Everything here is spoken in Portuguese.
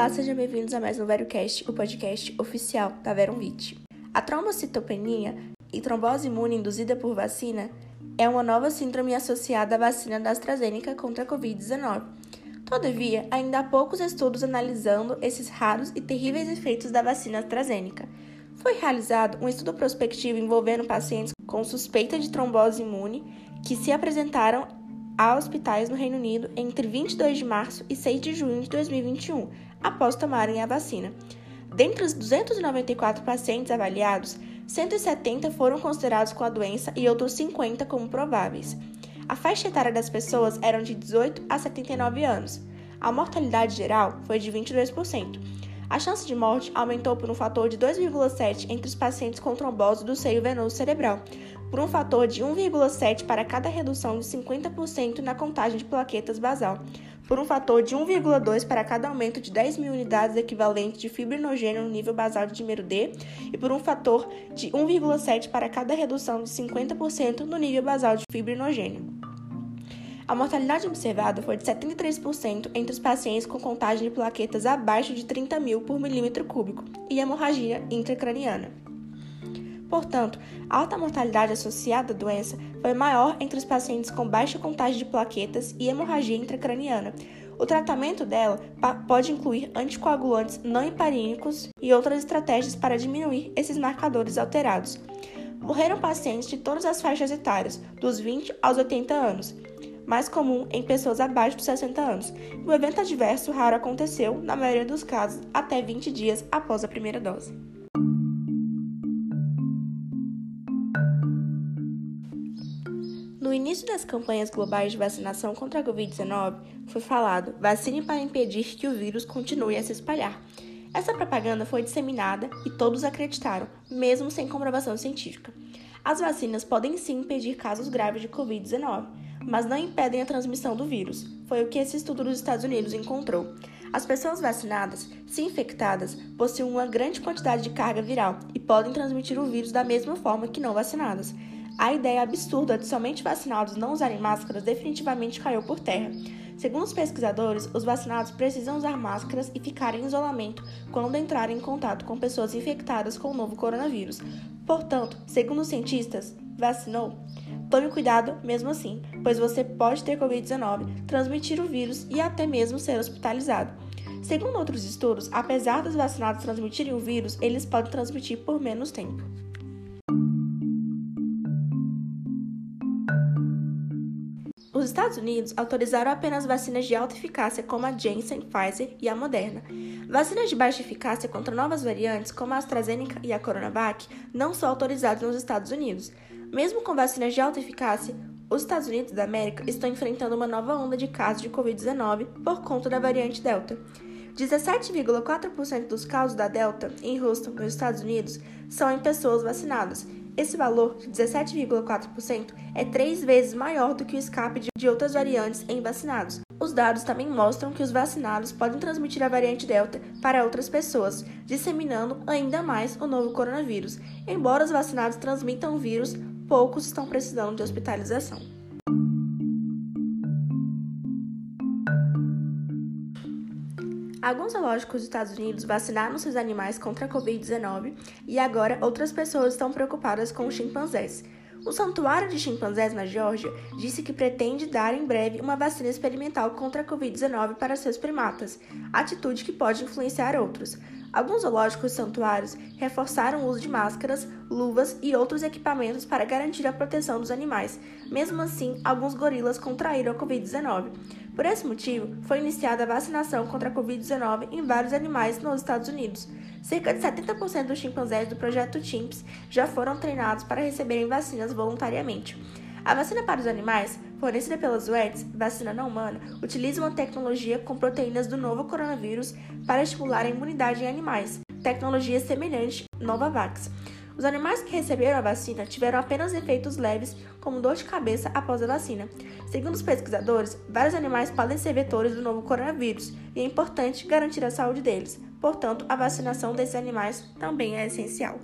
Olá, sejam bem-vindos a mais um VeroCast, o podcast oficial da Veronvit. A trombocitopenia e trombose imune induzida por vacina é uma nova síndrome associada à vacina da AstraZeneca contra a Covid-19. Todavia, ainda há poucos estudos analisando esses raros e terríveis efeitos da vacina AstraZeneca. Foi realizado um estudo prospectivo envolvendo pacientes com suspeita de trombose imune que se apresentaram a hospitais no Reino Unido entre 22 de março e 6 de junho de 2021, após tomarem a vacina. Dentre os 294 pacientes avaliados, 170 foram considerados com a doença e outros 50 como prováveis. A faixa etária das pessoas era de 18 a 79 anos. A mortalidade geral foi de 22%. A chance de morte aumentou por um fator de 2,7 entre os pacientes com trombose do seio venoso cerebral, por um fator de 1,7 para cada redução de 50% na contagem de plaquetas basal, por um fator de 1,2 para cada aumento de 10 mil unidades equivalentes de fibrinogênio no nível basal de dímero D e por um fator de 1,7 para cada redução de 50% no nível basal de fibrinogênio. A mortalidade observada foi de 73% entre os pacientes com contagem de plaquetas abaixo de 30 mil por milímetro cúbico e hemorragia intracraniana. Portanto, a alta mortalidade associada à doença foi maior entre os pacientes com baixa contagem de plaquetas e hemorragia intracraniana. O tratamento dela pode incluir anticoagulantes não heparínicos e outras estratégias para diminuir esses marcadores alterados. Morreram pacientes de todas as faixas etárias, dos 20 aos 80 anos, mais comum em pessoas abaixo de 60 anos. O evento adverso raro aconteceu, na maioria dos casos, até 20 dias após a primeira dose. No início das campanhas globais de vacinação contra a Covid-19, foi falado: vacine para impedir que o vírus continue a se espalhar. Essa propaganda foi disseminada e todos acreditaram, mesmo sem comprovação científica. As vacinas podem sim impedir casos graves de Covid-19, mas não impedem a transmissão do vírus. Foi o que esse estudo dos Estados Unidos encontrou. As pessoas vacinadas, se infectadas, possuem uma grande quantidade de carga viral e podem transmitir o vírus da mesma forma que não vacinadas. A ideia absurda de somente vacinados não usarem máscaras definitivamente caiu por terra. Segundo os pesquisadores, os vacinados precisam usar máscaras e ficar em isolamento quando entrarem em contato com pessoas infectadas com o novo coronavírus. Portanto, segundo os cientistas, vacinou? Tome cuidado mesmo assim, pois você pode ter Covid-19, transmitir o vírus e até mesmo ser hospitalizado. Segundo outros estudos, apesar dos vacinados transmitirem o vírus, eles podem transmitir por menos tempo. Os Estados Unidos autorizaram apenas vacinas de alta eficácia como a Janssen, Pfizer e a Moderna. Vacinas de baixa eficácia contra novas variantes como a AstraZeneca e a Coronavac não são autorizadas nos Estados Unidos. Mesmo com vacinas de alta eficácia, os Estados Unidos da América estão enfrentando uma nova onda de casos de Covid-19 por conta da variante Delta. 17,4% dos casos da Delta em Houston, nos Estados Unidos, são em pessoas vacinadas. Esse valor de 17,4% é três vezes maior do que o escape de outras variantes em vacinados. Os dados também mostram que os vacinados podem transmitir a variante Delta para outras pessoas, disseminando ainda mais o novo coronavírus. Embora os vacinados transmitam o vírus, poucos estão precisando de hospitalização. Alguns zoológicos dos Estados Unidos vacinaram seus animais contra a Covid-19 e agora outras pessoas estão preocupadas com os chimpanzés. O Santuário de Chimpanzés na Geórgia disse que pretende dar em breve uma vacina experimental contra a Covid-19 para seus primatas, atitude que pode influenciar outros. Alguns zoológicos e santuários reforçaram o uso de máscaras, luvas e outros equipamentos para garantir a proteção dos animais. Mesmo assim, alguns gorilas contraíram a Covid-19. Por esse motivo, foi iniciada a vacinação contra a Covid-19 em vários animais nos Estados Unidos. Cerca de 70% dos chimpanzés do projeto CHIMPS já foram treinados para receberem vacinas voluntariamente. A vacina para os animais, fornecida pela Zoetis, vacina não humana, utiliza uma tecnologia com proteínas do novo coronavírus para estimular a imunidade em animais, tecnologia semelhante Novavax. Os animais que receberam a vacina tiveram apenas efeitos leves, como dor de cabeça após a vacina. Segundo os pesquisadores, vários animais podem ser vetores do novo coronavírus e é importante garantir a saúde deles. Portanto, a vacinação desses animais também é essencial.